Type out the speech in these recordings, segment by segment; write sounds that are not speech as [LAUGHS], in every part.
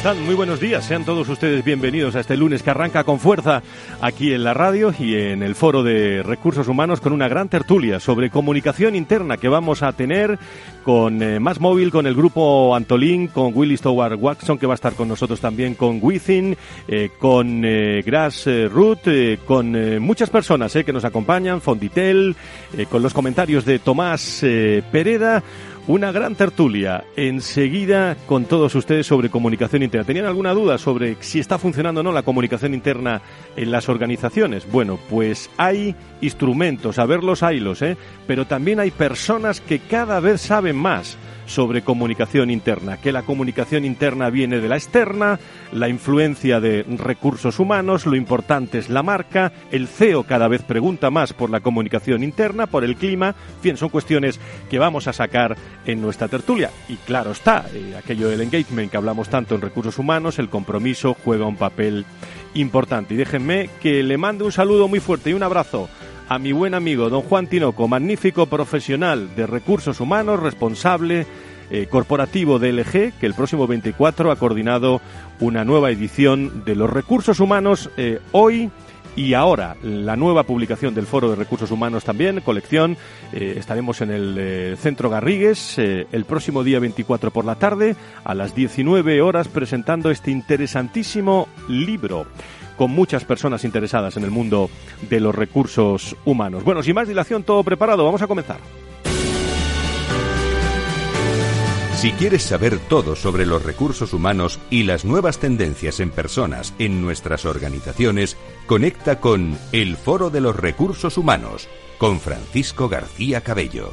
Están? Muy buenos días. Sean todos ustedes bienvenidos a este lunes que arranca con fuerza aquí en la radio y en el Foro de Recursos Humanos con una gran tertulia sobre comunicación interna que vamos a tener con eh, Más Móvil, con el grupo Antolín, con Willis Stoward Watson que va a estar con nosotros también, con Within, eh, con eh, Grass Root, con muchas personas que nos acompañan, Fonditel, con los comentarios de Tomás Pereda. Una gran tertulia enseguida con todos ustedes sobre comunicación interna. ¿Tenían alguna duda sobre si está funcionando o no la comunicación interna en las organizaciones? Bueno, pues hay instrumentos, a verlos haylos, ¿eh? pero también hay personas que cada vez saben más sobre comunicación interna, que la comunicación interna viene de la externa, la influencia de recursos humanos, lo importante es la marca, el CEO cada vez pregunta más por la comunicación interna, por el clima, bien, son cuestiones que vamos a sacar en nuestra tertulia. Y claro está, eh, aquello del engagement que hablamos tanto en recursos humanos, el compromiso juega un papel importante. Y déjenme que le mande un saludo muy fuerte y un abrazo a mi buen amigo don Juan Tinoco, magnífico profesional de recursos humanos, responsable eh, corporativo de LG, que el próximo 24 ha coordinado una nueva edición de los recursos humanos eh, hoy y ahora la nueva publicación del Foro de Recursos Humanos también, colección. Eh, estaremos en el Centro Garrigues el próximo día 24 por la tarde a las 19 horas presentando este interesantísimo libro con muchas personas interesadas en el mundo de los recursos humanos. Bueno, sin más dilación, todo preparado, vamos a comenzar. Si quieres saber todo sobre los recursos humanos y las nuevas tendencias en personas en nuestras organizaciones, conecta con El Foro de los Recursos Humanos con Francisco García Cabello.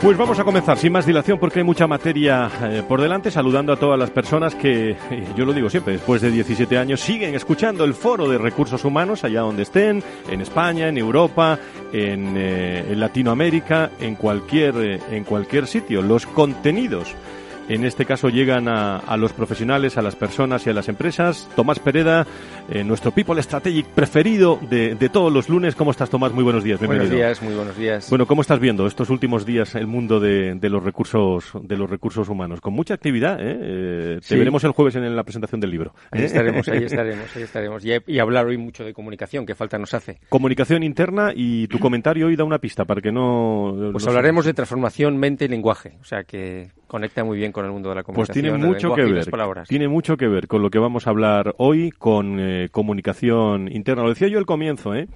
Pues vamos a comenzar sin más dilación porque hay mucha materia eh, por delante, saludando a todas las personas que, eh, yo lo digo siempre, después de 17 años siguen escuchando el foro de recursos humanos allá donde estén, en España, en Europa, en, eh, en Latinoamérica, en cualquier, en cualquier sitio. Los contenidos en este caso llegan a, a, los profesionales, a las personas y a las empresas. Tomás Pereda, eh, nuestro People Strategic preferido de, de, todos los lunes. ¿Cómo estás, Tomás? Muy buenos días. Bienvenido. Buenos días, muy buenos días. Bueno, ¿cómo estás viendo estos últimos días el mundo de, de los recursos de los recursos humanos? Con mucha actividad. ¿eh? eh te veremos el jueves en la presentación del libro. Ahí estaremos, ahí [LAUGHS] estaremos, ahí estaremos. Y, y, hablar hoy mucho de comunicación, que falta nos hace. Comunicación interna y tu comentario hoy da una pista para que no. Pues hablaremos de transformación mente y lenguaje. O sea que conecta muy bien con el mundo de la comunicación. Pues tiene mucho que ver. Tiene mucho que ver con lo que vamos a hablar hoy con eh, comunicación interna. Lo decía yo al comienzo, ¿eh?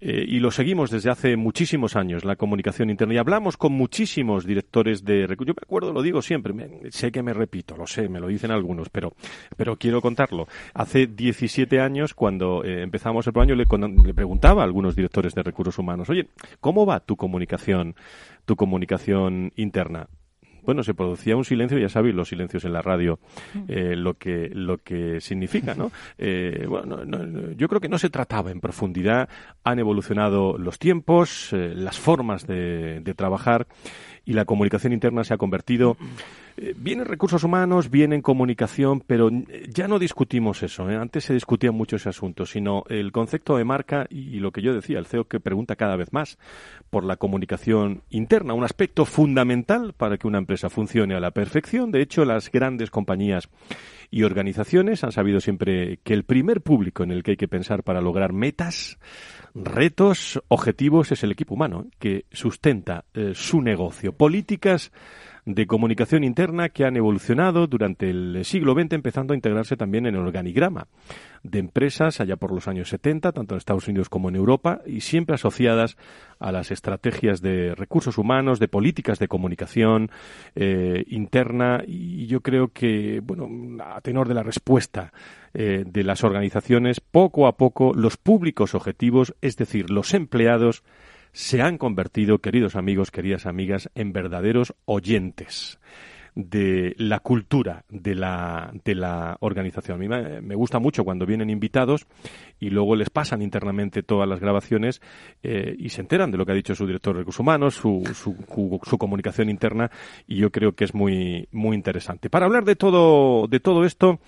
eh, y lo seguimos desde hace muchísimos años, la comunicación interna. Y hablamos con muchísimos directores de Yo me acuerdo, lo digo siempre, sé que me repito, lo sé, me lo dicen algunos, pero, pero quiero contarlo. Hace 17 años, cuando eh, empezamos el programa, le, le preguntaba a algunos directores de recursos humanos, oye, ¿cómo va tu comunicación, tu comunicación interna? Bueno, se producía un silencio, ya sabéis los silencios en la radio, mm. eh, lo que lo que significa, ¿no? [LAUGHS] Eh, bueno, yo creo que no se trataba en profundidad, han evolucionado los tiempos, eh, las formas de, de trabajar y la comunicación interna se ha convertido eh, vienen recursos humanos, vienen comunicación, pero ya no discutimos eso. ¿eh? Antes se discutía mucho ese asunto, sino el concepto de marca y, lo que yo decía, el CEO que pregunta cada vez más por la comunicación interna, un aspecto fundamental para que una empresa funcione a la perfección. De hecho, las grandes compañías y organizaciones han sabido siempre que el primer público en el que hay que pensar para lograr metas, retos, objetivos es el equipo humano, ¿eh? que sustenta su negocio. Políticas de comunicación interna que han evolucionado durante el siglo XX, empezando a integrarse también en el organigrama de empresas allá por los años 70, tanto en Estados Unidos como en Europa, y siempre asociadas a las estrategias de recursos humanos, de políticas de comunicación eh, interna. Y yo creo que, bueno, a tenor de la respuesta eh, de las organizaciones, poco a poco los públicos objetivos, es decir, los empleados, se han convertido, queridos amigos, queridas amigas, en verdaderos oyentes de la cultura de la, de la organización. A me, gusta mucho cuando vienen invitados y luego les pasan internamente todas las grabaciones eh, y se enteran de lo que ha dicho su director de recursos humanos, su, su, su, comunicación interna y yo creo que es muy, muy interesante. Para hablar de todo, de todo esto,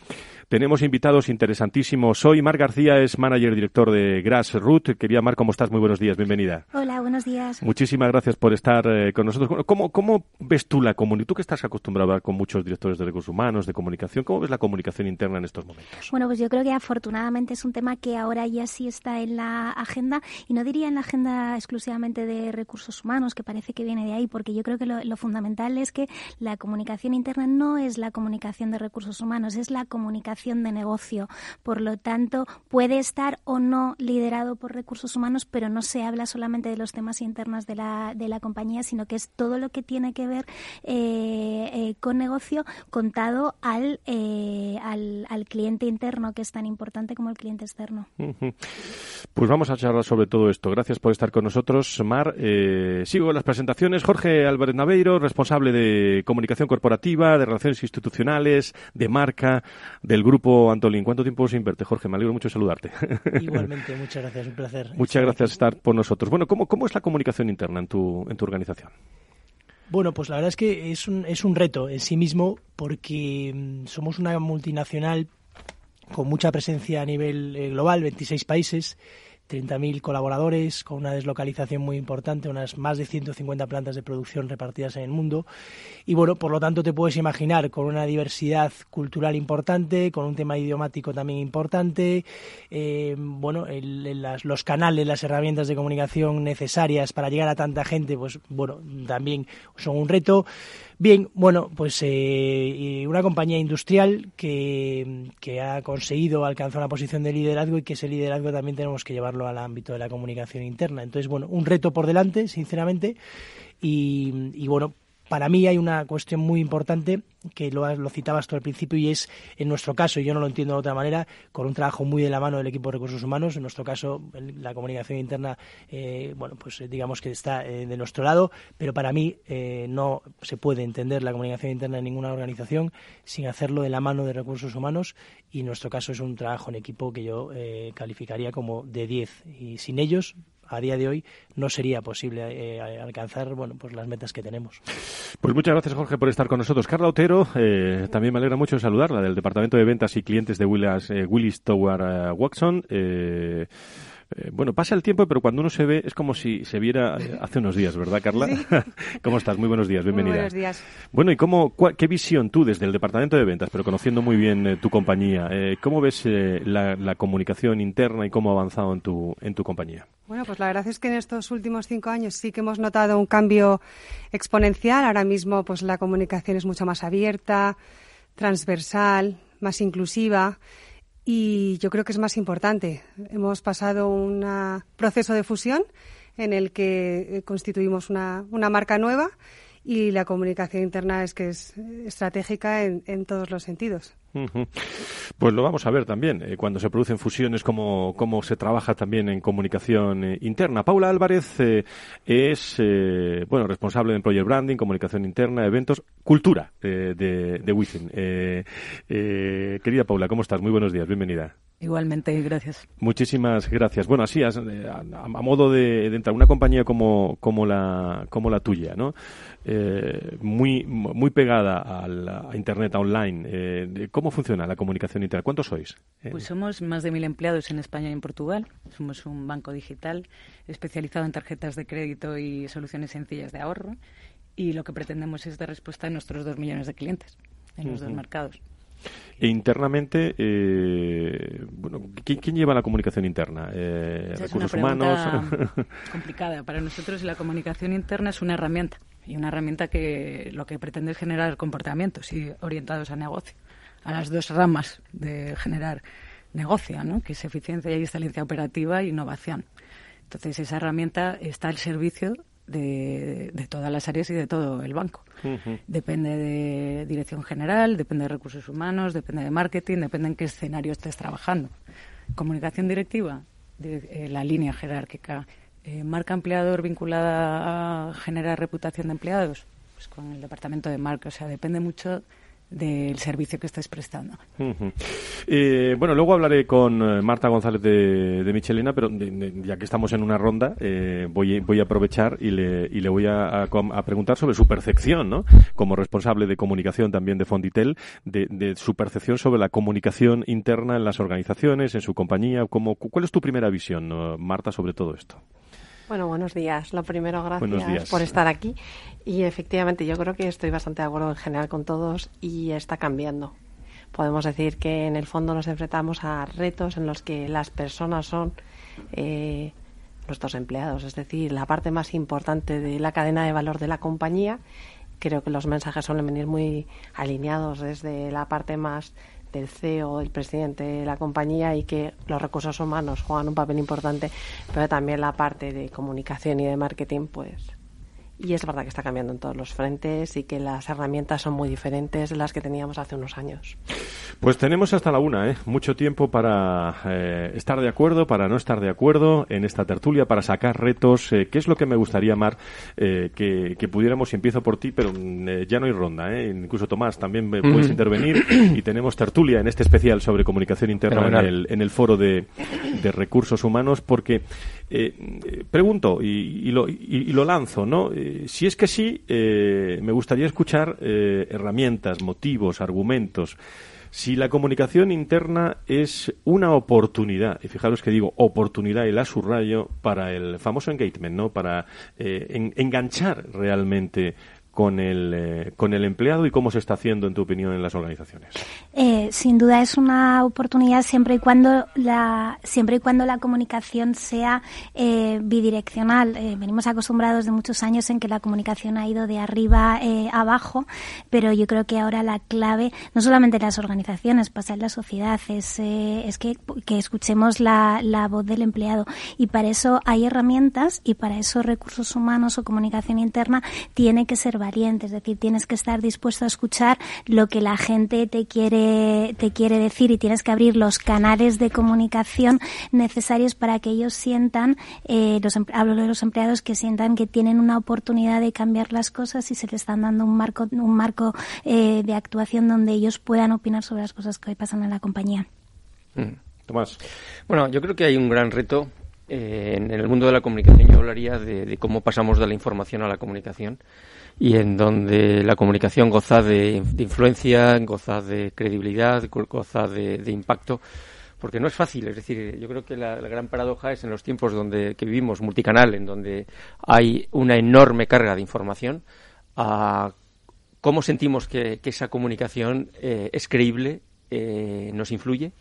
tenemos invitados interesantísimos. Hoy Mar García es manager director de Grassroot. Quería Mar, ¿cómo estás? Muy buenos días, bienvenida. Hola, buenos días. Muchísimas gracias por estar eh, con nosotros. ¿Cómo, ¿Cómo ves tú la comunicación? Tú que estás acostumbrado a hablar con muchos directores de recursos humanos, de comunicación, ¿cómo ves la comunicación interna en estos momentos? Bueno, pues yo creo que afortunadamente es un tema que ahora ya sí está en la agenda y no diría en la agenda exclusivamente de recursos humanos, que parece que viene de ahí, porque yo creo que lo, lo fundamental es que la comunicación interna no es la comunicación de recursos humanos, es la comunicación de negocio. Por lo tanto, puede estar o no liderado por recursos humanos, pero no se habla solamente de los temas internos de la, de la compañía, sino que es todo lo que tiene que ver eh, eh, con negocio contado al, eh, al, al, cliente interno, que es tan importante como el cliente externo. Pues vamos a charlar sobre todo esto. Gracias por estar con nosotros, Mar. sigo las presentaciones. Jorge Álvarez Naveiro, responsable de comunicación corporativa, de relaciones institucionales, de marca del grupo Antolín. ¿Cuánto tiempo se invierte, Jorge? Me alegro mucho de saludarte. [LAUGHS] Igualmente, muchas gracias, un placer. Muchas gracias por estar por nosotros. Bueno, ¿cómo, ¿cómo es la comunicación interna en tu, en tu organización? Bueno, pues la verdad es que es un, es un reto en sí mismo porque mm, somos una multinacional con mucha presencia a nivel eh, global, 26 países 30.000 colaboradores, con una deslocalización muy importante, unas más de 150 plantas de producción repartidas en el mundo. Y bueno, por lo tanto te puedes imaginar con una diversidad cultural importante, con un tema idiomático también importante, eh, bueno, los canales, las herramientas de comunicación necesarias para llegar a tanta gente, pues bueno, también son un reto. Bien, bueno, pues eh, una compañía industrial que, que, ha conseguido alcanzar una posición de liderazgo y que ese liderazgo también tenemos que llevarlo al ámbito de la comunicación interna. Entonces, bueno, un reto por delante, sinceramente, y, y bueno, para mí hay una cuestión muy importante que lo, lo, citabas tú al principio y es, en nuestro caso, y yo no lo entiendo de otra manera, con un trabajo muy de la mano del equipo de recursos humanos, en nuestro caso la comunicación interna, eh, bueno, pues eh, digamos que está eh, de nuestro lado, pero para mí eh, no se puede entender la comunicación interna en ninguna organización sin hacerlo de la mano de recursos humanos y en nuestro caso es un trabajo en equipo que yo eh, calificaría como de 10 y sin ellos a día de hoy no sería posible eh, alcanzar bueno pues las metas que tenemos. Pues muchas gracias Jorge por estar con nosotros. Carla Otero, eh, también me alegra mucho saludarla del Departamento de Ventas y Clientes de Willis, eh, Willis Tower Watson. Eh, bueno, pasa el tiempo, pero cuando uno se ve es como si se viera eh, hace unos días, ¿verdad, Carla? [LAUGHS] ¿Cómo estás? Muy buenos días, bienvenida. Muy buenos días. Bueno, ¿y cómo, qué visión tú desde el departamento de ventas, pero conociendo muy bien eh, tu compañía, cómo ves la, la, comunicación interna y cómo ha avanzado en tu, en tu compañía? Bueno, pues la verdad es que en estos últimos cinco años sí que hemos notado un cambio exponencial. Ahora mismo, pues la comunicación es mucho más abierta, transversal, más inclusiva y yo creo que es más importante. Hemos pasado un proceso de fusión en el que eh, constituimos una, una marca nueva y la comunicación interna es que es estratégica en, en todos los sentidos. Pues lo vamos a ver también, eh, cuando se producen fusiones, cómo, cómo se trabaja también en comunicación eh, interna. Paula Álvarez eh, es bueno responsable de Employer Branding, comunicación interna, eventos, cultura de, de Wizzing. querida Paula, ¿cómo estás? Muy buenos días, bienvenida. Igualmente, gracias. Muchísimas gracias. Bueno, así, a, modo de, de, entrar, una compañía como, como, la, como la tuya, ¿no? muy, muy pegada al, a Internet, online, ¿Cómo funciona la comunicación interna? ¿Cuántos sois? Eh, pues somos más de mil empleados en España y en Portugal. Somos un banco digital especializado en tarjetas de crédito y soluciones sencillas de ahorro. Y lo que pretendemos es dar respuesta a nuestros dos millones de clientes en los dos mercados. E internamente, eh, bueno, ¿quién, lleva la comunicación interna? Eh, ¿Recursos humanos? [LAUGHS] complicada. Para nosotros la comunicación interna es una herramienta y una herramienta que lo que pretende es generar comportamientos y orientados a negocio a las dos ramas de generar negocio, ¿no? que es eficiencia y excelencia operativa e innovación. Entonces, esa herramienta está al servicio de, todas las áreas y de todo el banco. Depende de dirección general, depende de recursos humanos, depende de marketing, depende en qué escenario estés trabajando. Comunicación directiva, de, eh, la línea jerárquica. Eh, marca empleador vinculada a generar reputación de empleados, pues con el departamento de marca. O sea, depende mucho del servicio que estés prestando. Eh, bueno, luego hablaré con eh, Marta González de, Michelina, pero ya que estamos en una ronda, eh, voy, voy a aprovechar y le, y le voy a, preguntar sobre su percepción, ¿no? Como responsable de comunicación también de Fonditel, de, su percepción sobre la comunicación interna en las organizaciones, en su compañía. Como, ¿Cuál es tu primera visión, Marta, sobre todo esto? Bueno, buenos días. Lo primero, gracias por estar aquí. Y efectivamente, yo creo que estoy bastante de acuerdo en general con todos y está cambiando. Podemos decir que en el fondo nos enfrentamos a retos en los que las personas son eh, nuestros empleados, es decir, la parte más importante de la cadena de valor de la compañía. Creo que los mensajes suelen venir muy alineados desde la parte más del CEO, del presidente de la compañía y que los recursos humanos juegan un papel importante, pero también la parte de comunicación y de marketing, pues y es verdad que está cambiando en todos los frentes y que las herramientas son muy diferentes de las que teníamos hace unos años. Pues tenemos hasta la una, ¿eh? mucho tiempo para eh, estar de acuerdo, para no estar de acuerdo en esta tertulia, para sacar retos. Eh, ¿Qué es lo que me gustaría, Mar, eh, que, pudiéramos, y empiezo por ti, pero mm, ya no hay ronda, incluso Tomás también puedes intervenir y tenemos tertulia en este especial sobre comunicación interna en el, en el, foro de, de recursos humanos, porque eh, pregunto y, lo, y, lo, lanzo, ¿no? Eh, si es que sí, eh, me gustaría escuchar herramientas, motivos, argumentos. Si la comunicación interna es una oportunidad, y fijaros que digo oportunidad y la subrayo para el famoso engagement, ¿no? Para enganchar realmente con el, eh, con el empleado y cómo se está haciendo, en tu opinión, en las organizaciones? Eh, sin duda es una oportunidad siempre y cuando la, siempre y cuando la comunicación sea eh, bidireccional. venimos acostumbrados de muchos años en que la comunicación ha ido de arriba abajo, pero yo creo que ahora la clave, no solamente en las organizaciones, pasa en la sociedad, es, es que, que escuchemos la, la voz del empleado. Y para eso hay herramientas y para eso recursos humanos o comunicación interna tiene que ser es decir, tienes que estar dispuesto a escuchar lo que la gente te quiere, te quiere decir y tienes que abrir los canales de comunicación necesarios para que ellos sientan, eh, los, hablo de los empleados, que sientan que tienen una oportunidad de cambiar las cosas y se les están dando un marco, un marco eh, de actuación donde ellos puedan opinar sobre las cosas que hoy pasan en la compañía. Mm. Tomás. Bueno, yo creo que hay un gran reto eh, en el mundo de la comunicación. Yo hablaría de, cómo pasamos de la información a la comunicación y en donde la comunicación goza de, influencia, goza de credibilidad, goza de, impacto, porque no es fácil. Es decir, yo creo que la, gran paradoja es en los tiempos donde que vivimos multicanal, en donde hay una enorme carga de información, a cómo sentimos que, esa comunicación eh, es creíble, eh, nos influye,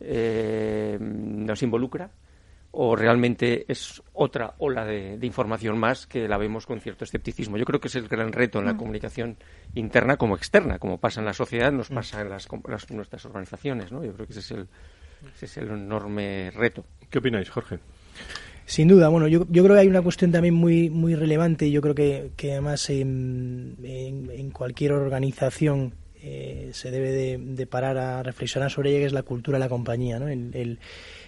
eh, nos involucra o realmente es otra ola de, información más que la vemos con cierto escepticismo. Yo creo que es el gran reto en la mm. comunicación interna como externa, como pasa en la sociedad, nos mm. pasa en las, nuestras organizaciones. ¿no? Yo creo que ese es, el, ese es el enorme reto. ¿Qué opináis, Jorge? Sin duda, bueno, yo, yo creo que hay una cuestión también muy, muy relevante y yo creo que, que además en, en, cualquier organización eh, se debe de, de, parar a reflexionar sobre ella, que es la cultura de la compañía, ¿no? el,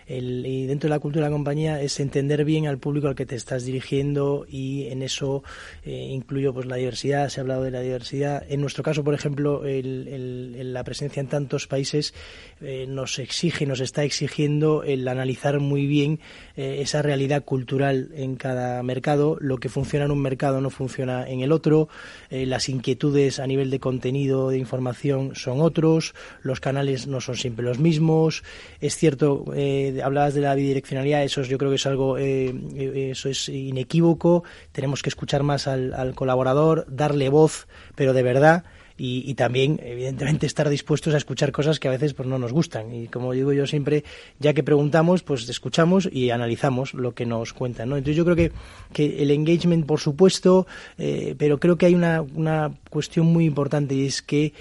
y dentro de la cultura de la compañía es entender bien al público al que te estás dirigiendo y en eso eh, incluyo pues la diversidad, se ha hablado de la diversidad. En nuestro caso, por ejemplo, la presencia en tantos países eh, nos exige, nos está exigiendo el analizar muy bien eh, esa realidad cultural en cada mercado, lo que funciona en un mercado no funciona en el otro, las inquietudes a nivel de contenido, de información son otros, los canales no son siempre los mismos. Es cierto, hablabas de la bidireccionalidad, eso yo creo que es algo, eh, eh, eso es inequívoco. Tenemos que escuchar más al, colaborador, darle voz, pero de verdad y, también, evidentemente, estar dispuestos a escuchar cosas que a veces pues, no nos gustan. Y como digo yo siempre, ya que preguntamos, pues escuchamos y analizamos lo que nos cuentan. ¿no? Entonces yo creo que, que el engagement, por supuesto, eh, pero creo que hay una, una cuestión muy importante y es que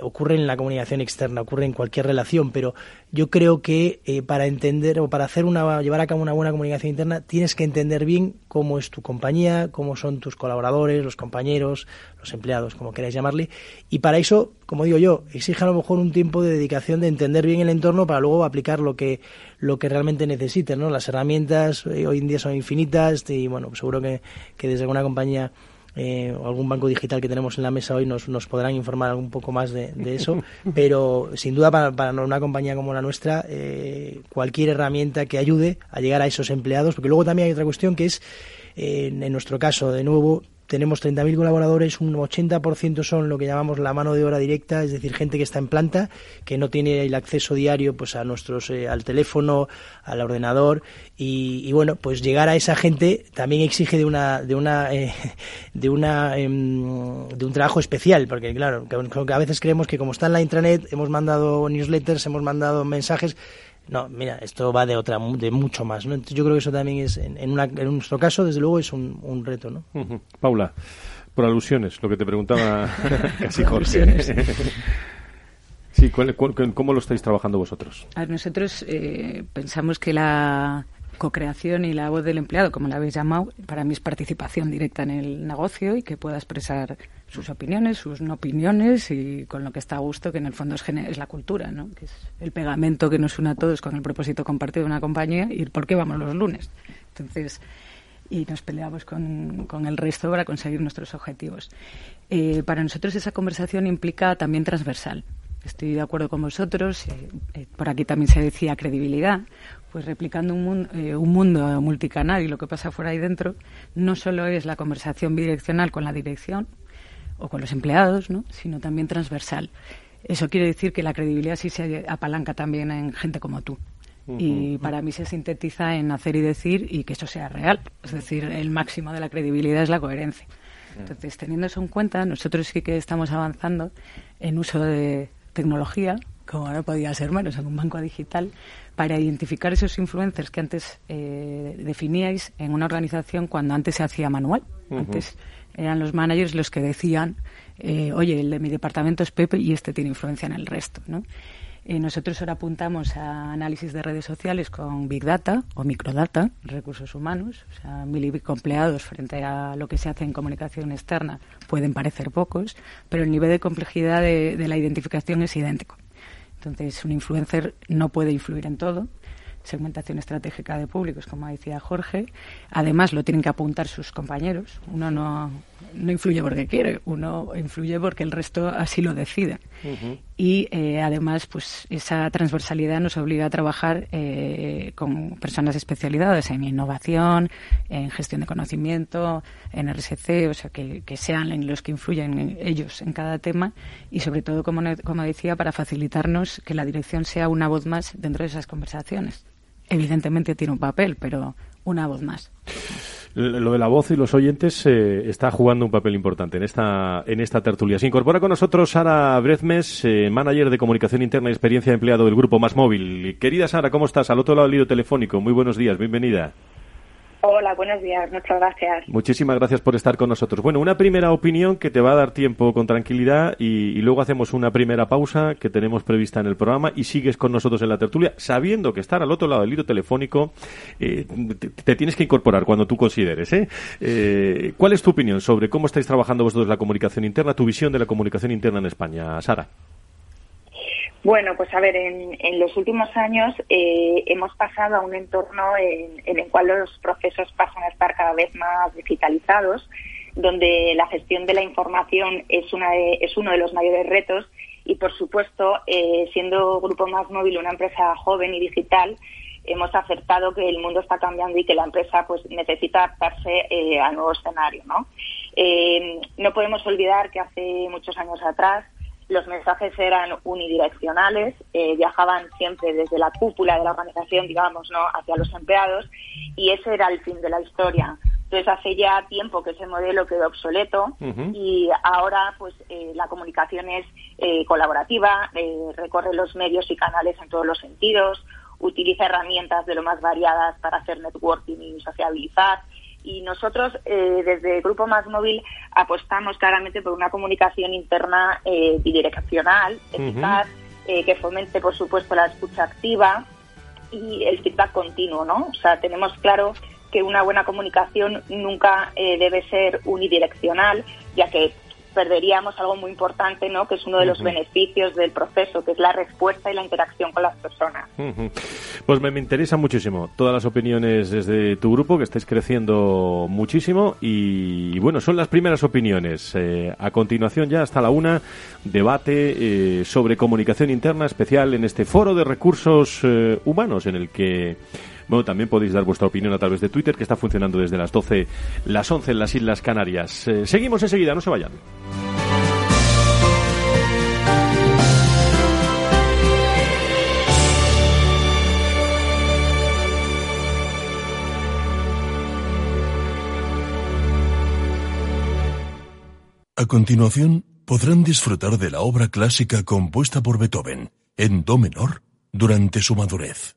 ocurre en la comunicación externa, ocurre en cualquier relación, pero yo creo que eh, para entender o para hacer una, llevar a cabo una buena comunicación interna tienes que entender bien cómo es tu compañía, cómo son tus colaboradores, los compañeros, los empleados, como queráis llamarle, y para eso, como digo yo, exige a lo mejor un tiempo de dedicación de entender bien el entorno para luego aplicar lo que lo que realmente necesiten, ¿no? Las herramientas eh, hoy en día son infinitas y bueno, seguro que, que desde alguna compañía eh, o algún banco digital que tenemos en la mesa hoy nos, nos podrán informar un poco más de, eso, [LAUGHS] pero sin duda para, para, una compañía como la nuestra, eh, cualquier herramienta que ayude a llegar a esos empleados, porque luego también hay otra cuestión que es, en nuestro caso, de nuevo, tenemos 30.000 colaboradores, un 80% son lo que llamamos la mano de obra directa, es decir, gente que está en planta, que no tiene el acceso diario pues a nuestros eh, al teléfono, al ordenador y, bueno, pues llegar a esa gente también exige de una de una eh, de una em, de un trabajo especial, porque claro, que a veces creemos que como está en la intranet, hemos mandado newsletters, hemos mandado mensajes no, mira, esto va de otra, de mucho más, ¿no? Entonces yo creo que eso también es, en, en, nuestro caso, desde luego, es un, un reto, ¿no? Paula, por alusiones, lo que te preguntaba [LAUGHS] casi Jorge. sí, ¿cómo lo estáis trabajando vosotros? A nosotros eh, pensamos que la co-creación y la voz del empleado, como la habéis llamado, para mí es participación directa en el negocio y que pueda expresar sus opiniones, sus no opiniones y con lo que está a gusto, que en el fondo es, la cultura, ¿no? que es el pegamento que nos une a todos con el propósito compartido de una compañía y por qué vamos los lunes. Entonces, y nos peleamos con, con el resto para conseguir nuestros objetivos. Eh, para nosotros esa conversación implica también transversal. Estoy de acuerdo con vosotros. Eh, eh, por aquí también se decía credibilidad pues replicando un, eh, un, mundo multicanal y lo que pasa fuera y dentro, no solo es la conversación bidireccional con la dirección o con los empleados, ¿no? sino también transversal. Eso quiere decir que la credibilidad sí se apalanca también en gente como tú. Y para mí se sintetiza en hacer y decir y que eso sea real. Es decir, el máximo de la credibilidad es la coherencia. Entonces, teniendo eso en cuenta, nosotros sí que estamos avanzando en uso de tecnología, como ahora podía ser menos en un banco digital, para identificar esos influencers que antes eh, definíais en una organización cuando antes se hacía manual. Antes eran los managers los que decían, eh, oye, el de mi departamento es Pepe y este tiene influencia en el resto. ¿no? Eh, nosotros ahora apuntamos a análisis de redes sociales con Big Data o Microdata, recursos humanos, o sea, mil y pico empleados frente a lo que se hace en comunicación externa pueden parecer pocos, pero el nivel de complejidad de la identificación es idéntico. Entonces, un influencer no puede influir en todo. Segmentación estratégica de públicos, como decía Jorge. Además, lo tienen que apuntar sus compañeros. Uno no, no influye porque quiere, uno influye porque el resto así lo decide. Y eh, además, pues esa transversalidad nos obliga a trabajar eh, con personas especializadas en innovación, en gestión de conocimiento, en RSC, o sea, que, sean los que influyen ellos en cada tema y sobre todo, como, como decía, para facilitarnos que la dirección sea una voz más dentro de esas conversaciones. Evidentemente tiene un papel, pero una voz más. Lo de la voz y los oyentes eh, está jugando un papel importante en esta, en esta tertulia. Se incorpora con nosotros Sara Brezmes, eh, manager de comunicación interna y experiencia de empleado del grupo Más Móvil. Querida Sara, ¿cómo estás? Al otro lado del hilo telefónico. Muy buenos días, bienvenida. Hola, buenos días, muchas gracias. Muchísimas gracias por estar con nosotros. Bueno, una primera opinión que te va a dar tiempo con tranquilidad y, luego hacemos una primera pausa que tenemos prevista en el programa y sigues con nosotros en la tertulia, sabiendo que estar al otro lado del hilo telefónico eh, te, tienes que incorporar cuando tú consideres. ¿eh? ¿eh? cuál es tu opinión sobre cómo estáis trabajando vosotros la comunicación interna, tu visión de la comunicación interna en España, Sara? Bueno, pues a ver, en, los últimos años eh, hemos pasado a un entorno en, el cual los procesos pasan a estar cada vez más digitalizados, donde la gestión de la información es, una es uno de los mayores retos y, por supuesto, eh, siendo Grupo Más Móvil una empresa joven y digital, hemos acertado que el mundo está cambiando y que la empresa pues necesita adaptarse eh, al nuevo escenario. ¿no? no podemos olvidar que hace muchos años atrás los mensajes eran unidireccionales, eh, viajaban siempre desde la cúpula de la organización, digamos, ¿no? hacia los empleados, y ese era el fin de la historia. Entonces hace ya tiempo que ese modelo quedó obsoleto y ahora pues eh, la comunicación es eh, colaborativa, recorre los medios y canales en todos los sentidos, utiliza herramientas de lo más variadas para hacer networking y sociabilizar y nosotros eh, desde el Grupo Más Móvil apostamos claramente por una comunicación interna eh, bidireccional, eficaz, eh, que fomente, por supuesto, la escucha activa y el feedback continuo, ¿no? O sea, tenemos claro que una buena comunicación nunca eh, debe ser unidireccional, ya que perderíamos algo muy importante, ¿no? Que es uno de los beneficios del proceso, que es la respuesta y la interacción con las personas. Pues me, interesa muchísimo todas las opiniones desde tu grupo, que estáis creciendo muchísimo y, bueno, son las primeras opiniones. Eh, a continuación ya hasta la una, debate eh, sobre comunicación interna especial en este foro de recursos eh, humanos en el que también podéis dar vuestra opinión a través de Twitter, que está funcionando desde las 12, las 11 en las Islas Canarias. Eh, seguimos enseguida, no se vayan. A continuación, podrán disfrutar de la obra clásica compuesta por Beethoven en Do menor durante su madurez.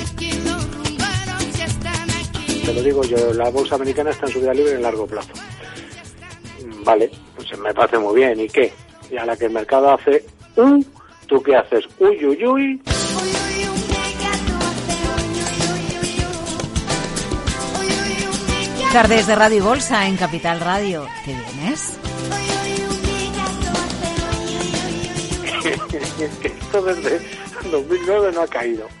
Te lo digo yo, la bolsa americana está en subida libre en largo plazo. Vale, pues me parece muy bien. ¿Y qué? Y a la que el mercado hace un, ¿tú qué haces? Uy, uy, uy. Tardes de Radio y Bolsa en Capital Radio. ¿Qué vienes? [LAUGHS] Esto desde 2009 no ha caído.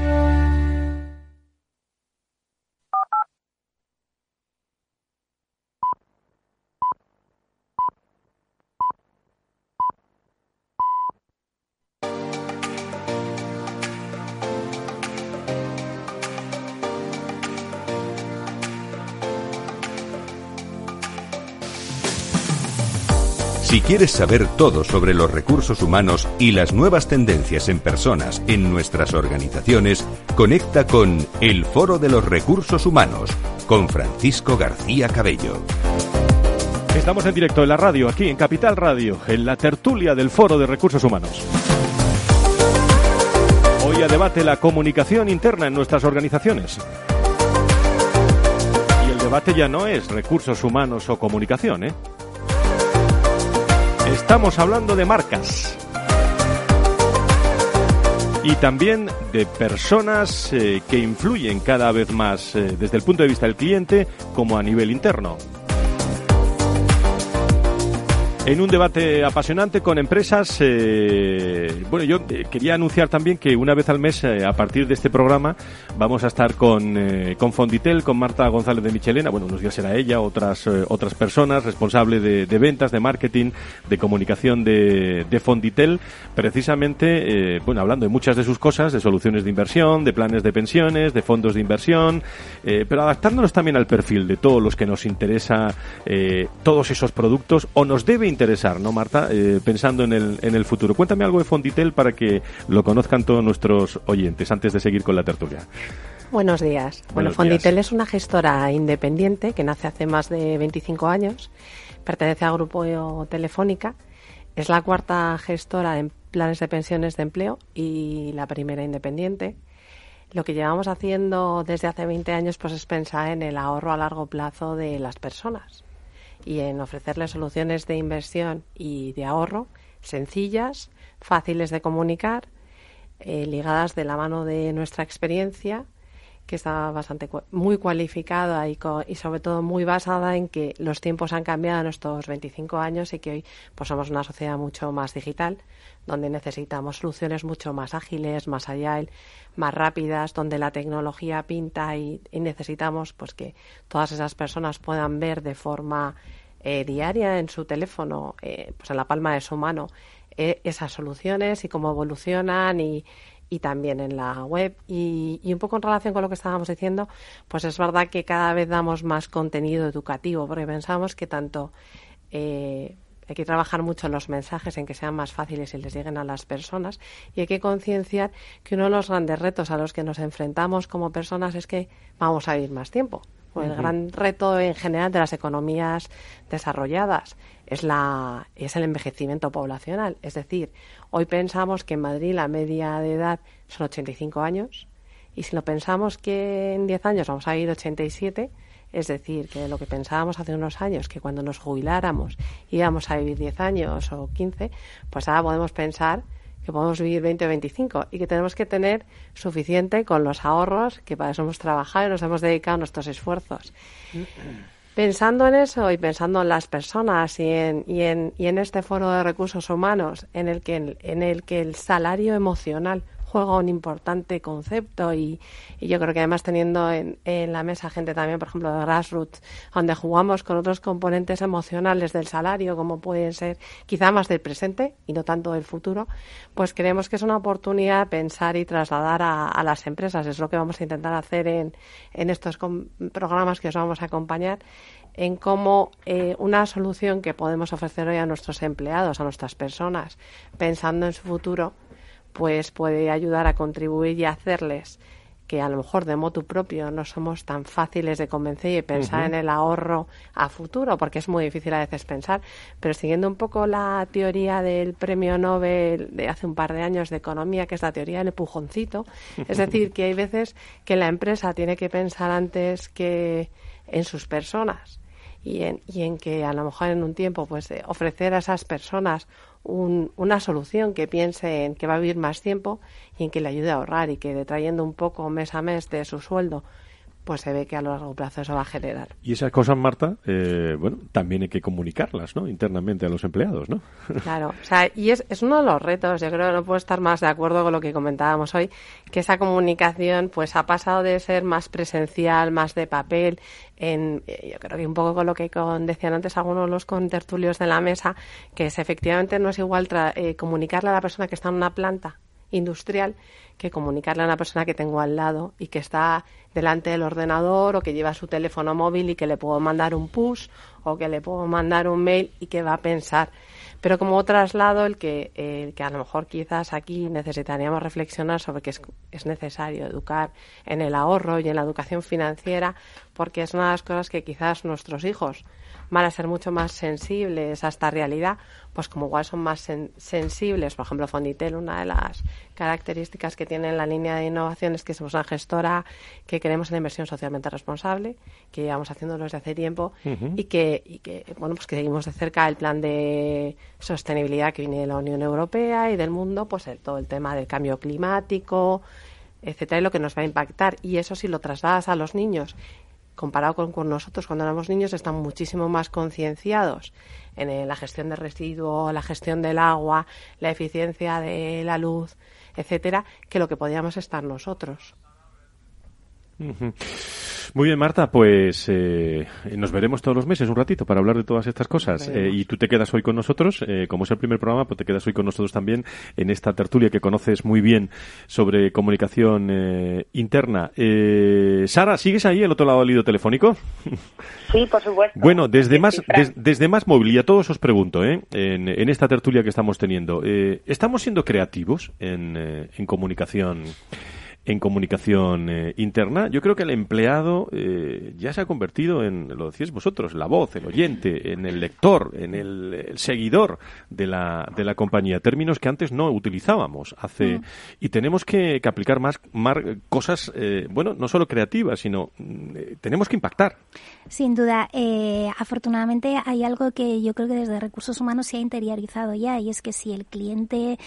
Si quieres saber todo sobre los recursos humanos y las nuevas tendencias en personas en nuestras organizaciones, conecta con El Foro de los Recursos Humanos con Francisco García Cabello. Estamos en directo en la radio, aquí en Capital Radio, en la tertulia del Foro de Recursos Humanos. Hoy a debate la comunicación interna en nuestras organizaciones. Y el debate ya no es recursos humanos o comunicación, ¿eh? Estamos hablando de marcas. Y también de personas eh, que influyen cada vez más eh, desde el punto de vista del cliente como a nivel interno en un debate apasionante con empresas. Eh, bueno, yo eh, quería anunciar también que una vez al mes, eh, a partir de este programa, vamos a estar con, con Fonditel, con Marta González de Michelena. Bueno, unos días será ella, otras, otras personas, responsable de, ventas, de marketing, de comunicación de, de Fonditel, precisamente, bueno, hablando de muchas de sus cosas, de soluciones de inversión, de planes de pensiones, de fondos de inversión, pero adaptándonos también al perfil de todos los que nos interesa todos esos productos o nos debe interesar, ¿no, Marta? Eh, pensando en el, en el futuro. Cuéntame algo de Fonditel para que lo conozcan todos nuestros oyentes antes de seguir con la tertulia. Buenos días. bueno, Fonditel es una gestora independiente que nace hace más de 25 años. Pertenece al grupo Telefónica. Es la cuarta gestora en planes de pensiones de empleo y la primera independiente. Lo que llevamos haciendo desde hace 20 años pues es pensar en el ahorro a largo plazo de las personas y en ofrecerles soluciones de inversión y de ahorro sencillas, fáciles de comunicar, eh, ligadas de la mano de nuestra experiencia, que está bastante muy cualificada y, y, sobre todo muy basada en que los tiempos han cambiado en estos 25 años y que hoy pues somos una sociedad mucho más digital, donde necesitamos soluciones mucho más ágiles, más agile, más rápidas, donde la tecnología pinta y, necesitamos pues que todas esas personas puedan ver de forma eh, diaria en su teléfono, eh, pues en la palma de su mano, eh, esas soluciones y cómo evolucionan y, y también en la web. Y, y, un poco en relación con lo que estábamos diciendo, pues es verdad que cada vez damos más contenido educativo, porque pensamos que tanto hay que trabajar mucho en los mensajes, en que sean más fáciles y les lleguen a las personas. Y hay que concienciar que uno de los grandes retos a los que nos enfrentamos como personas es que vamos a vivir más tiempo. El gran reto en general de las economías desarrolladas es, la, es el envejecimiento poblacional. Es decir, hoy pensamos que en Madrid la media de edad son 85 años y si lo pensamos que en 10 años vamos a vivir 87, es decir, que lo que pensábamos hace unos años, que cuando nos jubiláramos íbamos a vivir 10 años o 15, pues ahora podemos pensar que podemos vivir 20 o 25 y que tenemos que tener suficiente con los ahorros, que para eso hemos trabajado y nos hemos dedicado nuestros esfuerzos. Pensando en eso y pensando en las personas y en, y en, y en este foro de recursos humanos en el que, en el, que el salario emocional juega un importante concepto y, yo creo que además teniendo en, la mesa gente también, por ejemplo, de Grassroots, donde jugamos con otros componentes emocionales del salario, como pueden ser quizá más del presente y no tanto del futuro, pues creemos que es una oportunidad pensar y trasladar a, las empresas. Es lo que vamos a intentar hacer en, en estos programas que os vamos a acompañar en cómo eh, una solución que podemos ofrecer hoy a nuestros empleados, a nuestras personas, pensando en su futuro, pues puede ayudar a contribuir y hacerles que a lo mejor de motu propio no somos tan fáciles de convencer y pensar en el ahorro a futuro, porque es muy difícil a veces pensar, pero siguiendo un poco la teoría del premio Nobel de hace un par de años de economía, que es la teoría del empujoncito, es decir, que hay veces que la empresa tiene que pensar antes que en sus personas y en, y en que a lo mejor en un tiempo pues ofrecer a esas personas una solución que piense en que va a vivir más tiempo y en que le ayude a ahorrar y que trayendo un poco mes a mes de su sueldo pues se ve que a largo plazo eso va a generar. Y esas cosas, Marta, eh, bueno, también hay que comunicarlas, ¿no? Internamente a los empleados, ¿no? [LAUGHS] Claro, o sea, y es, es uno de los retos, yo creo que no puedo estar más de acuerdo con lo que comentábamos hoy, que esa comunicación pues ha pasado de ser más presencial, más de papel, en, eh, yo creo que un poco con lo que decían antes algunos de los contertulios de la mesa, que es efectivamente no es igual eh, comunicarle a la persona que está en una planta industrial que comunicarle a una persona que tengo al lado y que está delante del ordenador o que lleva su teléfono móvil y que le puedo mandar un push o que le puedo mandar un mail y que va a pensar. Pero como traslado, el que, el que a lo mejor quizás aquí necesitaríamos reflexionar sobre que es, es necesario educar en el ahorro y en la educación financiera, porque es una de las cosas que quizás nuestros hijos van a ser mucho más sensibles a esta realidad, pues como igual son más sensibles, por ejemplo, Fonditel, una de las características que tiene la línea de innovación es que somos una gestora que queremos la inversión socialmente responsable, que llevamos haciéndolo desde hace tiempo y, que, y que, bueno, pues que seguimos de cerca el plan de sostenibilidad que viene de la Unión Europea y del mundo, pues todo el tema del cambio climático, etcétera, y lo que nos va a impactar. Y eso si lo trasladas a los niños comparado con, nosotros cuando éramos niños, están muchísimo más concienciados en la gestión de residuos, la gestión del agua, la eficiencia de la luz, etcétera, que lo que podíamos estar nosotros. Muy bien, Marta, pues eh, nos veremos todos los meses un ratito para hablar de todas estas cosas. Eh, y tú te quedas hoy con nosotros, eh, como es el primer programa, pues te quedas hoy con nosotros también en esta tertulia que conoces muy bien sobre comunicación interna. Sara, ¿sigues ahí al otro lado del hilo telefónico? Sí, por supuesto. Bueno, desde más, desde más móvil, y a todos os pregunto, en, en, esta tertulia que estamos teniendo, ¿estamos siendo creativos en, en comunicación? En comunicación eh, interna, yo creo que el empleado eh, ya se ha convertido en, lo decís vosotros, la voz, el oyente, en el lector, en el, seguidor de la, de la compañía, términos que antes no utilizábamos hace mm. y tenemos que, aplicar más, más cosas, eh, bueno, no solo creativas, sino mm, tenemos que impactar. Sin duda, afortunadamente hay algo que yo creo que desde recursos humanos se ha interiorizado ya y es que si el cliente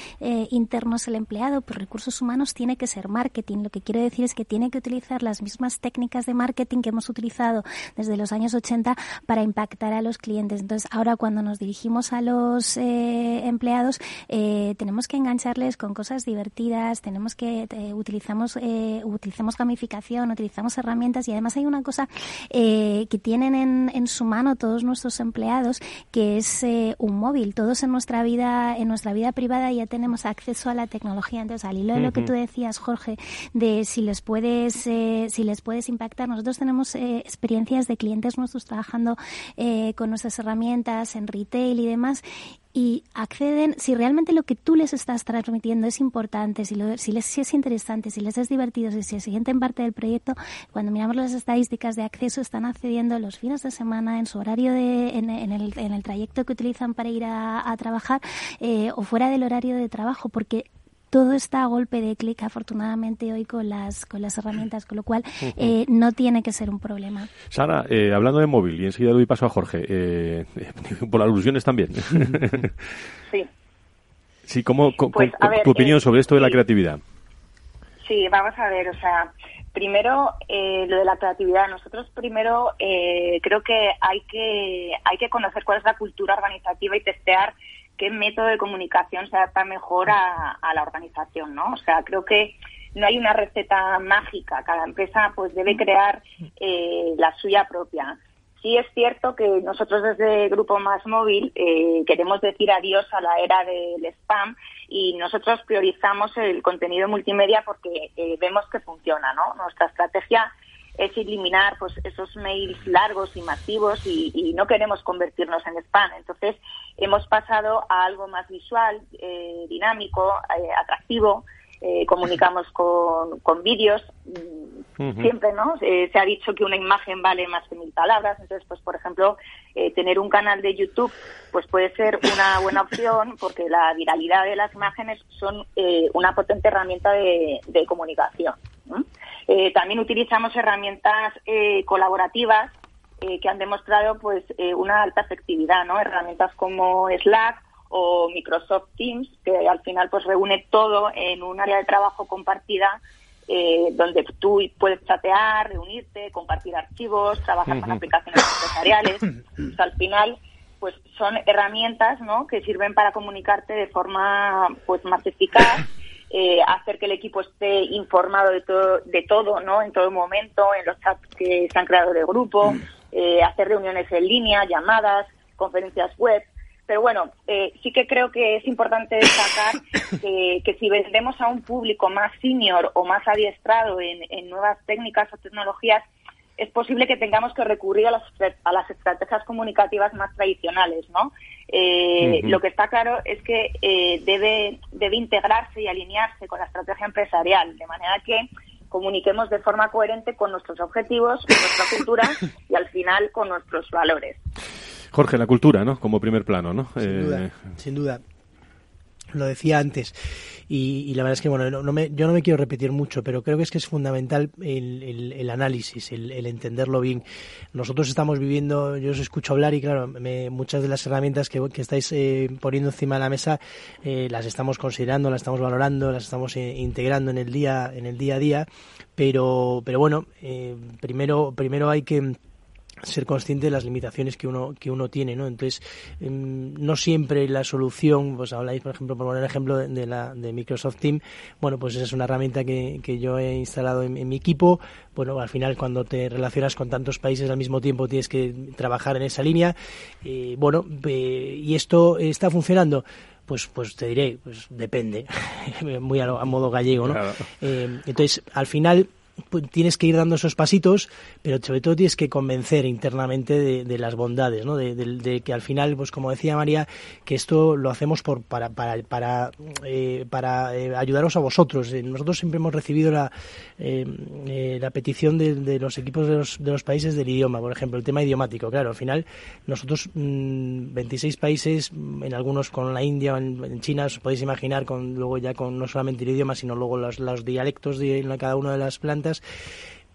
interno es el empleado, pues recursos humanos tiene que ser marketing lo que quiero decir es que tiene que utilizar las mismas técnicas de marketing que hemos utilizado desde los años 80 para impactar a los clientes. Entonces, ahora cuando nos dirigimos a los eh, empleados, eh, tenemos que engancharles con cosas divertidas, tenemos que eh, utilizamos utilizamos gamificación, utilizamos herramientas y además hay una cosa que tienen en, en, su mano todos nuestros empleados que es un móvil. Todos en nuestra vida en nuestra vida privada ya tenemos acceso a la tecnología. Entonces, al hilo de lo que tú decías, Jorge, de si les puedes, eh, si les puedes impactar. Nosotros tenemos eh, experiencias de clientes nuestros trabajando eh, con nuestras herramientas en retail y demás y acceden, si realmente lo que tú les estás transmitiendo es importante, si, si les es interesante, si les es divertido, si se sienten parte del proyecto, cuando miramos las estadísticas de acceso están accediendo los fines de semana en su horario de, en, el, en el trayecto que utilizan para ir a, a trabajar o fuera del horario de trabajo, porque todo está a golpe de clic, afortunadamente, hoy con las, con las herramientas, con lo cual eh, no tiene que ser un problema. Sara, eh, hablando de móvil, y enseguida doy paso a Jorge, eh, [LAUGHS] por alusiones también. [LAUGHS] Sí. Sí, ¿cómo, pues, tu opinión sobre esto de la creatividad? Sí, vamos a ver, o sea, primero lo de la creatividad. Nosotros primero creo que hay que hay que conocer cuál es la cultura organizativa y testear qué método de comunicación se adapta mejor a, la organización, ¿no? O sea, creo que no hay una receta mágica. Cada empresa pues debe crear eh, la suya propia. Sí es cierto que nosotros desde Grupo Más Móvil eh, queremos decir adiós a la era del spam y nosotros priorizamos el contenido multimedia porque eh, vemos que funciona, ¿no? Nuestra estrategia es eliminar pues esos mails largos y masivos y, no queremos convertirnos en spam. Entonces hemos pasado a algo más visual, eh, dinámico, eh, atractivo. Eh, comunicamos con, con vídeos. Siempre, ¿no? se ha dicho que una imagen vale más que mil palabras. Entonces, pues, por ejemplo, tener un canal de YouTube, pues puede ser una buena opción porque la viralidad de las imágenes son una potente herramienta de, de comunicación. Eh, también utilizamos herramientas eh, colaborativas eh, que han demostrado pues eh, una alta efectividad, ¿no? Herramientas como Slack o Microsoft Teams, que al final pues reúne todo en un área de trabajo compartida eh, donde tú puedes chatear, reunirte, compartir archivos, trabajar con aplicaciones empresariales. al final, pues son herramientas ¿no? que sirven para comunicarte de forma pues más eficaz, eh, hacer que el equipo esté informado de todo, de todo, ¿no? En todo momento, en los chats que se han creado de grupo, eh, hacer reuniones en línea, llamadas, conferencias web. Pero bueno, eh, sí que creo que es importante destacar [COUGHS] que, si vendemos a un público más senior o más adiestrado en, nuevas técnicas o tecnologías, es posible que tengamos que recurrir a las, a las estrategias comunicativas más tradicionales, ¿no? Eh, lo que está claro es que eh, debe, debe integrarse y alinearse con la estrategia empresarial, de manera que comuniquemos de forma coherente con nuestros objetivos, con nuestra cultura [LAUGHS] y al final con nuestros valores. Jorge, la cultura, ¿no? Como primer plano, ¿no? Sin duda, eh, sin duda. Lo decía antes y, la verdad es que bueno, no, me, yo no me quiero repetir mucho, pero creo que es que es fundamental el, análisis, el, entenderlo bien. Nosotros estamos viviendo, yo os escucho hablar y claro, muchas de las herramientas que, estáis eh, poniendo encima de la mesa eh, las estamos considerando, las estamos valorando, las estamos integrando en el día en el día a día, pero pero bueno, primero primero hay que ser consciente de las limitaciones que uno que uno tiene no entonces em, no siempre la solución pues habláis por ejemplo por poner el ejemplo de, la de Microsoft Team bueno pues esa es una herramienta que, que yo he instalado en, mi equipo. Bueno al final cuando te relacionas con tantos países al mismo tiempo tienes que trabajar en esa línea. Eh, bueno y esto está funcionando pues pues te diré pues depende [LAUGHS] muy a, modo gallego no eh, entonces al final pues, tienes que ir dando esos pasitos, pero sobre todo tienes que convencer internamente de, las bondades, ¿no? De, que al final, pues como decía María, que esto lo hacemos por, para, para, para, eh, para eh, ayudaros a vosotros. Eh, nosotros siempre hemos recibido la, la petición de, los equipos de los, de los países del idioma, por ejemplo, el tema idiomático. Claro, al final nosotros, 26 mm, países, en algunos con la India o en, China, os podéis imaginar, con luego ya con no solamente el idioma, sino luego los, los dialectos de cada una de las plantas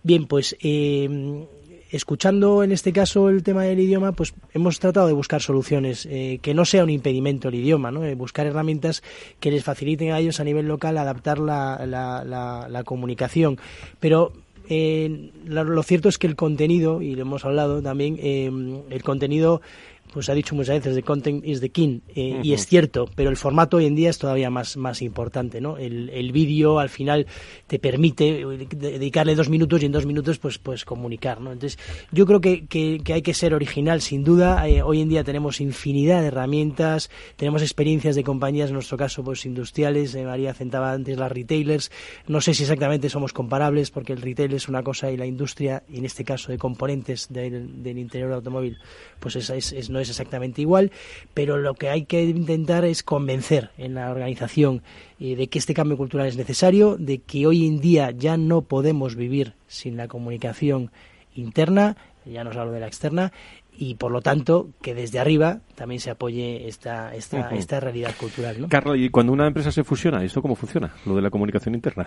Bien, pues eh, escuchando en este caso el tema del idioma, pues hemos tratado de buscar soluciones eh, que no sea un impedimento el idioma, ¿no? Eh, buscar herramientas que les faciliten a ellos a nivel local adaptar la, la, comunicación. Pero lo, cierto es que el contenido, y lo hemos hablado también, el contenido pues ha dicho muchas veces, the content is the king, eh, y es cierto, pero el formato hoy en día es todavía más, más importante, ¿no? El, el vídeo al final te permite eh, dedicarle dos minutos y en dos minutos pues, pues comunicar, ¿no? Entonces, yo creo que, que, hay que ser original, sin duda. Eh, hoy en día tenemos infinidad de herramientas, tenemos experiencias de compañías, en nuestro caso, pues industriales, María sentaba antes las retailers, no sé si exactamente somos comparables, porque el retail es una cosa y la industria, y en este caso de componentes del, del interior del automóvil, pues es, es, es no es exactamente igual, pero lo que hay que intentar es convencer en la organización eh, de que este cambio cultural es necesario, de que hoy en día ya no podemos vivir sin la comunicación interna, ya no hablo de la externa, y por lo tanto que desde arriba también se apoye esta, esta, esta realidad cultural. ¿no? Carlos, ¿y cuando una empresa se fusiona, esto cómo funciona? Lo de la comunicación interna.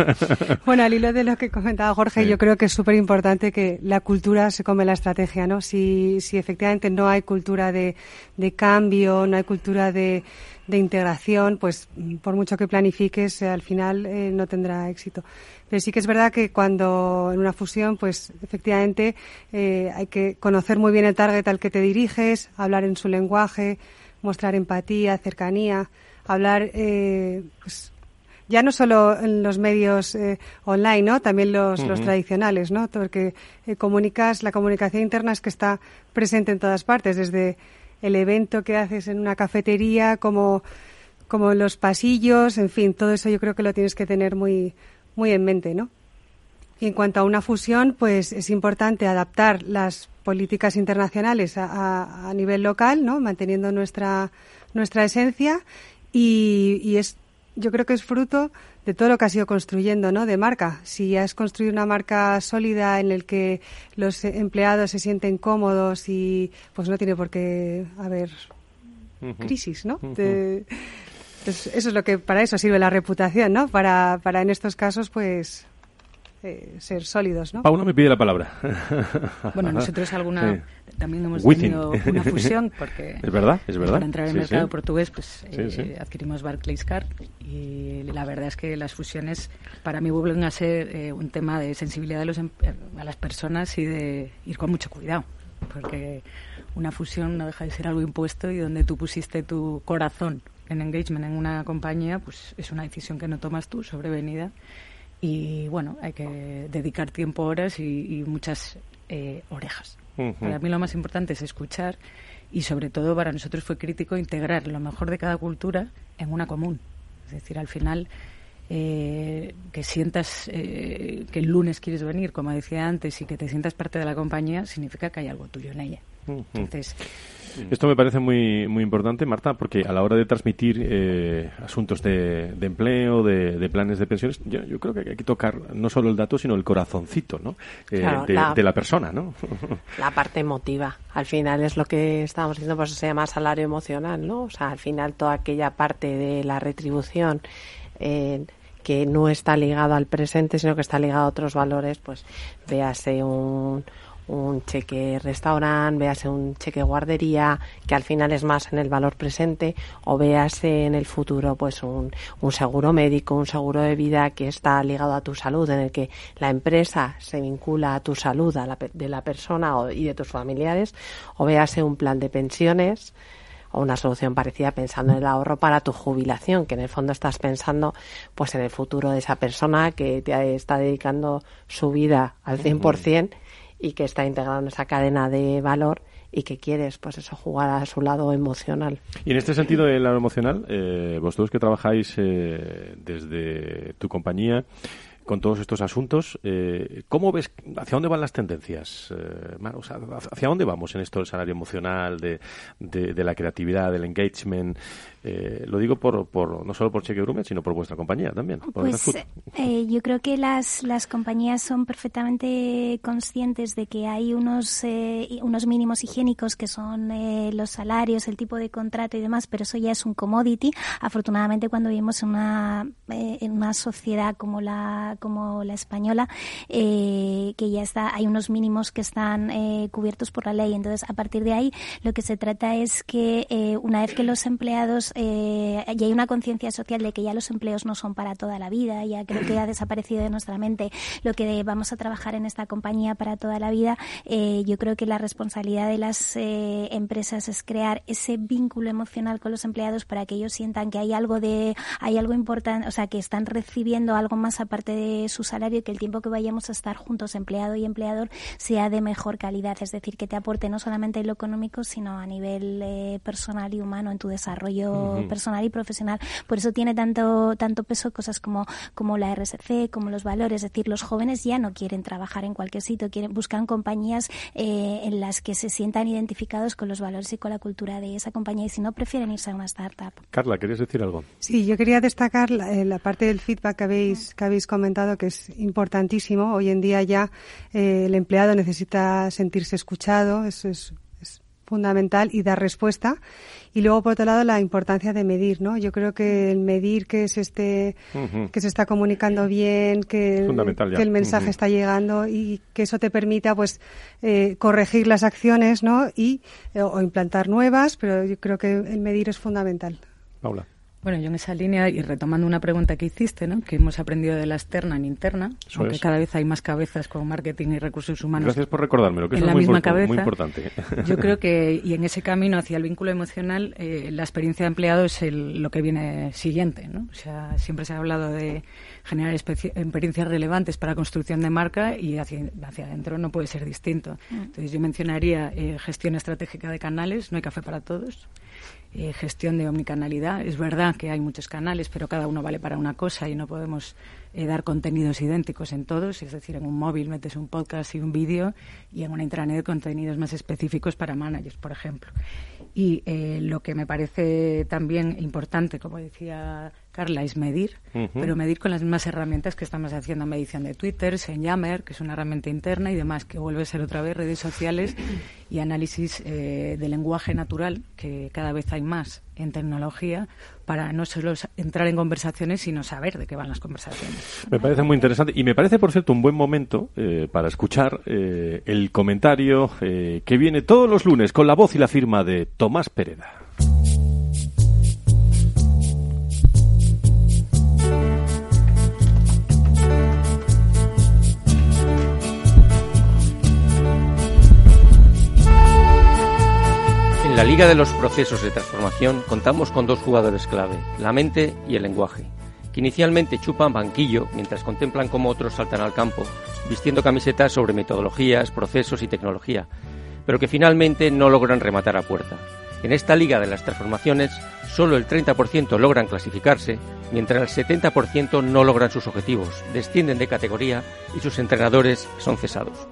[LAUGHS] bueno, al hilo de lo que comentaba Jorge, yo creo que es súper importante que la cultura se come la estrategia, ¿no? Si, si efectivamente no hay cultura de, de cambio, no hay cultura de de integración, pues por mucho que planifiques, al final eh, no tendrá éxito. Pero sí que es verdad que cuando en una fusión, pues efectivamente eh, hay que conocer muy bien el target al que te diriges, hablar en su lenguaje, mostrar empatía, cercanía, hablar, eh, pues ya no solo en los medios online, ¿no? También los, los tradicionales, ¿no? Porque comunicas, la comunicación interna es que está presente en todas partes, desde el evento que haces en una cafetería, como, como los pasillos, en fin, todo eso yo creo que lo tienes que tener muy, muy en mente, ¿no? Y en cuanto a una fusión, pues es importante adaptar las políticas internacionales a, nivel local, ¿no? Manteniendo nuestra, nuestra esencia y, y es, yo creo que es fruto de todo lo que has ido construyendo, ¿no? De marca. Si has construido una marca sólida en el que los empleados se sienten cómodos y pues no tiene por qué haber crisis, ¿no? eso es lo que para eso sirve la reputación, ¿no? Para, para en estos casos, pues eh, ser sólidos. ¿no? Paula me pide la palabra. [LAUGHS] Bueno, nosotros alguna también hemos tenido una [LAUGHS] fusión porque es verdad, es verdad. Para entrar en el mercado portugués, pues eh, adquirimos Barclays Card y la verdad es que las fusiones para mí vuelven a ser eh, un tema de sensibilidad de los, em, a las personas y de ir con mucho cuidado, porque una fusión no deja de ser algo impuesto y donde tú pusiste tu corazón en engagement en una compañía, pues es una decisión que no tomas tú, sobrevenida y bueno, hay que dedicar tiempo, horas y, muchas eh, orejas. Para mí lo más importante es escuchar y sobre todo para nosotros fue crítico integrar lo mejor de cada cultura en una común. Es decir, al final eh, que sientas eh, que el lunes quieres venir, como decía antes, y que te sientas parte de la compañía, significa que hay algo tuyo en ella. Entonces, esto me parece muy, muy importante, Marta, porque a la hora de transmitir eh, asuntos de, empleo, de, planes de pensiones, yo, creo que hay que tocar no solo el dato, sino el corazoncito ¿no? Eh, de, la, persona. ¿no? [LAUGHS] la parte emotiva. Al final es lo que estábamos diciendo, pues se llama salario emocional, ¿no? O sea, al final toda aquella parte de la retribución. Eh, que no está ligado al presente, sino que está ligado a otros valores, pues véase un, un cheque restaurante, véase un cheque guardería, que al final es más en el valor presente, o véase en el futuro pues un, un seguro médico, un seguro de vida que está ligado a tu salud, en el que la empresa se vincula a tu salud a la, de la persona y de tus familiares, o véase un plan de pensiones, o una solución parecida pensando en el ahorro para tu jubilación, que en el fondo estás pensando pues en el futuro de esa persona que te está dedicando su vida al 100% y que está integrado en esa cadena de valor y que quieres, pues eso, jugar a su lado emocional. Y en este sentido del lado emocional, eh, vosotros que trabajáis eh, desde tu compañía, con todos estos asuntos. Eh, ¿Cómo ves, hacia dónde van las tendencias, eh, ¿Hacia dónde vamos en esto del salario emocional, de, de, la creatividad, del engagement? Eh, lo digo por, por, no solo por Cheque Grumet, sino por vuestra compañía también. pues eh, yo creo que las, las compañías son perfectamente conscientes de que hay unos, unos mínimos higiénicos que son los salarios, el tipo de contrato y demás, pero eso ya es un commodity. Afortunadamente, cuando vivimos en una, en una sociedad como la como la española, eh, que ya está, hay unos mínimos que están eh, cubiertos por la ley. Entonces, a partir de ahí, lo que se trata es que eh, una vez que los empleados, ya hay una conciencia social de que ya los empleos no son para toda la vida, ya creo que ha desaparecido de nuestra mente lo que vamos a trabajar en esta compañía para toda la vida, yo creo que la responsabilidad de las empresas es crear ese vínculo emocional con los empleados para que ellos sientan que hay algo de, hay algo importante, o sea, que están recibiendo algo más aparte de su salario y que el tiempo que vayamos a estar juntos, empleado y empleador, sea de mejor calidad. Es decir, que te aporte no solamente lo económico, sino a nivel eh, personal y humano en tu desarrollo personal y profesional. Por eso tiene tanto, tanto peso cosas como, como la RSC, como los valores. Es decir, los jóvenes ya no quieren trabajar en cualquier sitio, quieren, buscan compañías eh, en las que se sientan identificados con los valores y con la cultura de esa compañía y si no, prefieren irse a una startup. Carla, ¿querías decir algo? Sí, yo quería destacar la, eh, la parte del feedback que habéis, que habéis comentado que es importantísimo. Hoy en día ya eh, el empleado necesita sentirse escuchado, eso es, fundamental, y dar respuesta. Y luego, por otro lado, la importancia de medir, ¿no? Yo creo que el medir que se esté, que se está comunicando bien, que, que el mensaje está llegando y que eso te permita, pues, eh, corregir las acciones, ¿no? Y, eh, o implantar nuevas, pero yo creo que el medir es fundamental. Paula. Bueno, yo en esa línea, y retomando una pregunta que hiciste, ¿no? que hemos aprendido de la externa en interna, aunque cada vez hay más cabezas con marketing y recursos humanos. Gracias por recordármelo, que es muy, muy, importante. Yo [LAUGHS] creo que, y en ese camino hacia el vínculo emocional, eh, la experiencia de empleado es lo que viene siguiente. ¿no? O sea, siempre se ha hablado de generar experiencias relevantes para construcción de marca y hacia, hacia adentro no puede ser distinto. Mm. Entonces, yo mencionaría eh, gestión estratégica de canales, no hay café para todos. Eh, gestión de omnicanalidad. Es verdad que hay muchos canales, pero cada uno vale para una cosa y no podemos eh, dar contenidos idénticos en todos. Es decir, en un móvil metes un podcast y un vídeo y en una intranet contenidos más específicos para managers, por ejemplo. Y eh, lo que me parece también importante, como decía Carla, es medir, pero medir con las mismas herramientas que estamos haciendo medición de Twitter, Senyammer, que es una herramienta interna y demás, que vuelve a ser otra vez redes sociales y análisis eh, de lenguaje natural, que cada vez hay más en tecnología para no solo entrar en conversaciones, sino saber de qué van las conversaciones. Me parece muy interesante y me parece, por cierto, un buen momento eh, para escuchar eh, el comentario eh, que viene todos los lunes con la voz y la firma de Tomás Pereda. En la Liga de los Procesos de Transformación contamos con dos jugadores clave, la mente y el lenguaje, que inicialmente chupan banquillo mientras contemplan cómo otros saltan al campo, vistiendo camisetas sobre metodologías, procesos y tecnología, pero que finalmente no logran rematar a puerta. En esta Liga de las Transformaciones, solo el 30% logran clasificarse, mientras el 70% no logran sus objetivos, descienden de categoría y sus entrenadores son cesados.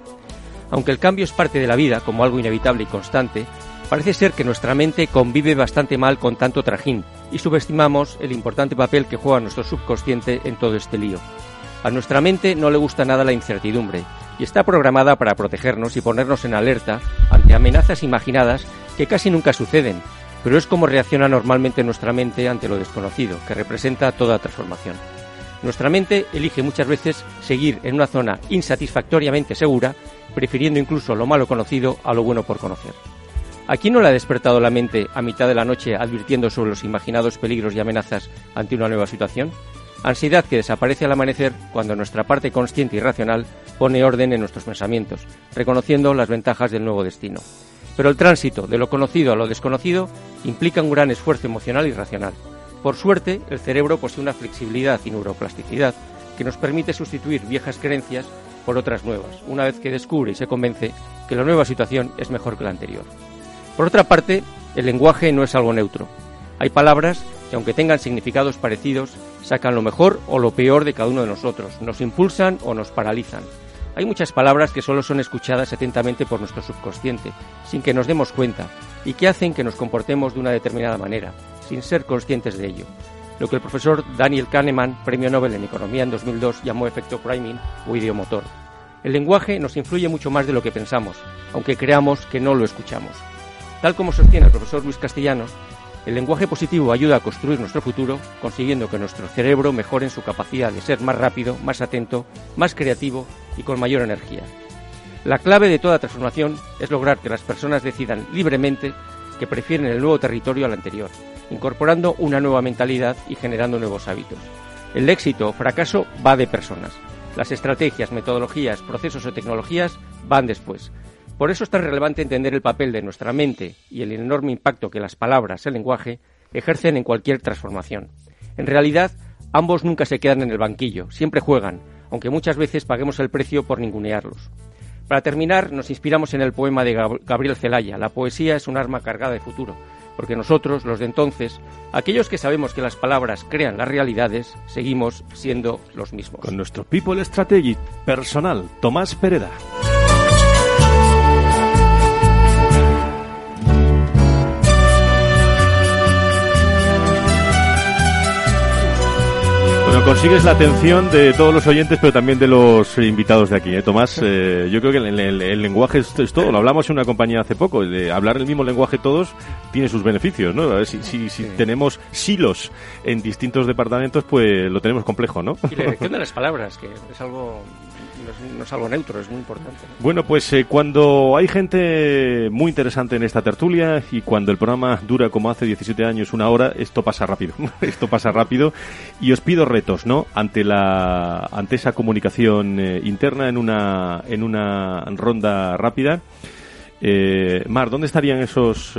Aunque el cambio es parte de la vida como algo inevitable y constante, Parece ser que nuestra mente convive bastante mal con tanto trajín y subestimamos el importante papel que juega nuestro subconsciente en todo este lío. A nuestra mente no le gusta nada la incertidumbre y está programada para protegernos y ponernos en alerta ante amenazas imaginadas que casi nunca suceden, pero es como reacciona normalmente nuestra mente ante lo desconocido, que representa toda transformación. Nuestra mente elige muchas veces seguir en una zona insatisfactoriamente segura, prefiriendo incluso lo malo conocido a lo bueno por conocer. ¿A quién no le ha despertado la mente a mitad de la noche advirtiendo sobre los imaginados peligros y amenazas ante una nueva situación? Ansiedad que desaparece al amanecer cuando nuestra parte consciente y racional pone orden en nuestros pensamientos, reconociendo las ventajas del nuevo destino. Pero el tránsito de lo conocido a lo desconocido implica un gran esfuerzo emocional y racional. Por suerte, el cerebro posee una flexibilidad y neuroplasticidad que nos permite sustituir viejas creencias por otras nuevas, una vez que descubre y se convence que la nueva situación es mejor que la anterior. Por otra parte, el lenguaje no es algo neutro. Hay palabras que, aunque tengan significados parecidos, sacan lo mejor o lo peor de cada uno de nosotros, nos impulsan o nos paralizan. Hay muchas palabras que solo son escuchadas atentamente por nuestro subconsciente, sin que nos demos cuenta, y que hacen que nos comportemos de una determinada manera, sin ser conscientes de ello. Lo que el profesor Daniel Kahneman, premio Nobel en Economía en 2002, llamó efecto priming o idiomotor. El lenguaje nos influye mucho más de lo que pensamos, aunque creamos que no lo escuchamos. Tal como sostiene el profesor Luis Castellanos, el lenguaje positivo ayuda a construir nuestro futuro, consiguiendo que nuestro cerebro mejore en su capacidad de ser más rápido, más atento, más creativo y con mayor energía. La clave de toda transformación es lograr que las personas decidan libremente que prefieren el nuevo territorio al anterior, incorporando una nueva mentalidad y generando nuevos hábitos. El éxito o fracaso va de personas. Las estrategias, metodologías, procesos o tecnologías van después. Por eso es tan relevante entender el papel de nuestra mente y el enorme impacto que las palabras, el lenguaje, ejercen en cualquier transformación. En realidad, ambos nunca se quedan en el banquillo, siempre juegan, aunque muchas veces paguemos el precio por ningunearlos. Para terminar, nos inspiramos en el poema de Gabriel Celaya, La poesía es un arma cargada de futuro, porque nosotros, los de entonces, aquellos que sabemos que las palabras crean las realidades, seguimos siendo los mismos. Con nuestro People Strategy personal, Tomás Pereda. Consigues la atención de todos los oyentes, pero también de los invitados de aquí, ¿eh, Tomás? Eh, yo creo que el, lenguaje es, todo. Lo hablamos en una compañía hace poco. De hablar el mismo lenguaje todos tiene sus beneficios, ¿no? A ver, si, si, si tenemos silos en distintos departamentos, pues lo tenemos complejo, ¿no? Y la elección de las palabras, que es algo no es, algo neutro, es muy importante. Bueno, pues eh, cuando hay gente muy interesante en esta tertulia y cuando el programa dura como hace 17 años, una hora, esto pasa rápido. [LAUGHS] esto pasa rápido y os pido retos, ¿no? Ante la ante esa comunicación eh, interna en una en una ronda rápida. Eh, Mar, ¿dónde estarían esos,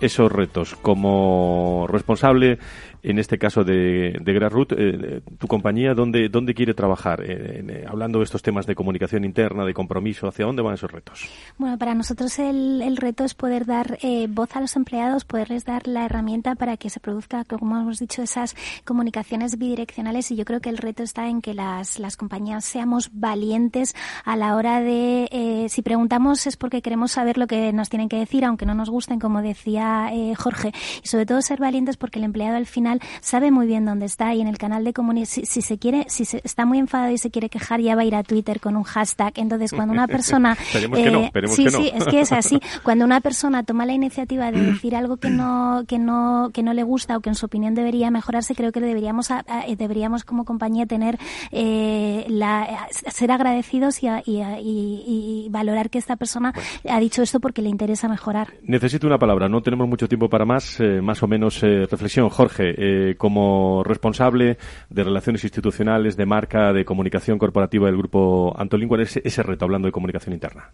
esos retos? Como responsable en este caso de, de Grassroot, eh, tu compañía, ¿dónde, dónde quiere trabajar? Eh, eh, hablando de estos temas de comunicación interna, de compromiso, ¿hacia dónde van esos retos? Bueno, para nosotros el, el reto es poder dar voz a los empleados, poderles dar la herramienta para que se produzca, como hemos dicho, esas comunicaciones bidireccionales y yo creo que el reto está en que las, las compañías seamos valientes a la hora de, si preguntamos es porque queremos saber lo que nos tienen que decir, aunque no nos gusten, como decía Jorge, y sobre todo ser valientes porque el empleado al final sabe muy bien dónde está y en el canal de comunicación, si, se quiere, si se, está muy enfadado y se quiere quejar, ya va a ir a Twitter con un hashtag. Entonces, cuando una [LAUGHS] persona... eh, sí, sí, es que es así. [LAUGHS] Cuando una persona toma la iniciativa de decir algo que no, que no, que no le gusta o que en su opinión debería mejorarse, creo que deberíamos, deberíamos como compañía tener eh, la, ser agradecidos y, y, valorar que esta persona ha dicho esto porque le interesa mejorar. Necesito una palabra, no tenemos mucho tiempo para más, eh, más o menos eh, reflexión. Jorge, eh, como responsable de relaciones institucionales, de marca, de comunicación corporativa del grupo Antolín, ¿cuál es ese reto hablando de comunicación interna?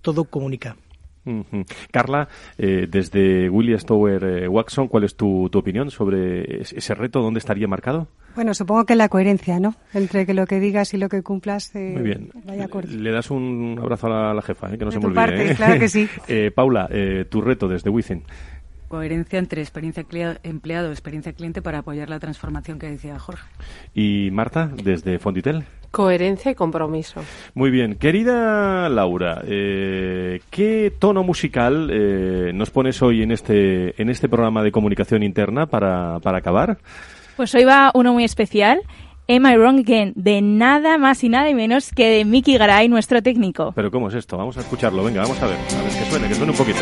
todo comunica. Carla, desde Williams Tower Waxon, ¿cuál es tu, tu, opinión sobre ese reto? ¿Dónde estaría marcado? Bueno, supongo que la coherencia, ¿no? Entre que lo que digas y lo que cumplas eh, Muy bien. vaya Le das un abrazo a la, jefa, eh, que no se me olvide. Parte, ¿eh? claro que sí. [LAUGHS] Paula, tu reto desde Within. Coherencia entre experiencia empleado y experiencia cliente para apoyar la transformación que decía Jorge. Y Marta, desde Fonditel. Coherencia y compromiso. Muy bien. Querida Laura, ¿qué tono musical nos pones hoy en este, en este programa de comunicación interna para, para acabar? Pues hoy va uno muy especial. Am I Wrong Again? De nada más y nada menos que de Mickey Garay, nuestro técnico. ¿Pero cómo es esto? Vamos a escucharlo. Venga, vamos a ver. A ver, que suene, que suene un poquito.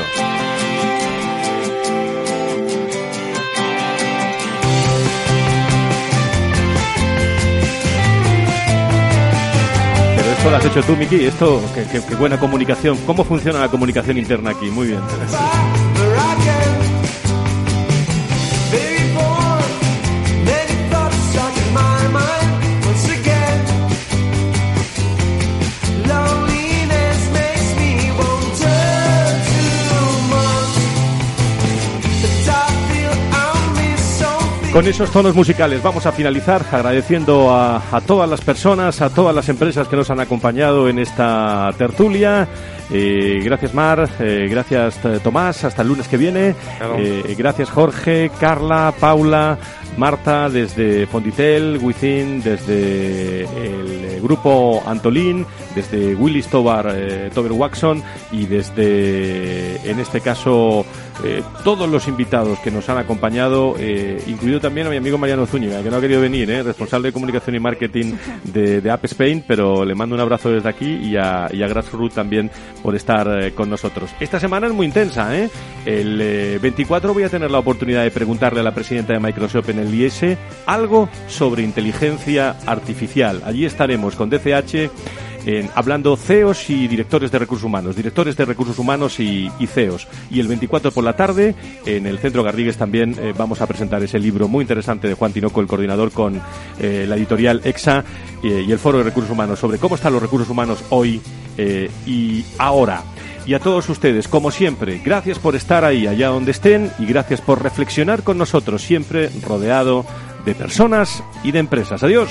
Esto lo has hecho tú, Miki. Esto, qué, qué buena comunicación. ¿Cómo funciona la comunicación interna aquí? Muy bien. Con esos tonos musicales vamos a finalizar agradeciendo a, todas las personas, a todas las empresas que nos han acompañado en esta tertulia. Eh, gracias Mar, eh, gracias eh, Tomás, hasta el lunes que viene. gracias Jorge, Carla, Paula, Marta desde Fonditel, Within desde el grupo Antolín, desde Willis Tobar, Tober Waxon y desde, en este caso, todos los invitados que nos han acompañado, incluido también a mi amigo Mariano Zúñiga, que no ha querido venir, responsable de comunicación y marketing de, App Spain, pero le mando un abrazo desde aquí y a, y a Grassroot también por estar eh, con nosotros. Esta semana es muy intensa, ¿eh? El 24 eh, voy a tener la oportunidad de preguntarle a la presidenta de Microsoft en el IES algo sobre inteligencia artificial. Allí estaremos con DCH hablando CEOs y directores de recursos humanos, directores de recursos humanos y, CEOs. Y el 24 por la tarde, en el Centro Garrigues también eh, vamos a presentar ese libro muy interesante de Juan Tinoco, el coordinador con la editorial EXA y el Foro de Recursos Humanos, sobre cómo están los recursos humanos hoy eh, y ahora. Y a todos ustedes, como siempre, gracias por estar ahí, allá donde estén, y gracias por reflexionar con nosotros, siempre rodeado de personas y de empresas. Adiós.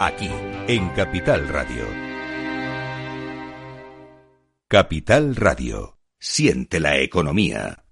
Aquí en Capital Radio. Capital Radio. Siente la economía.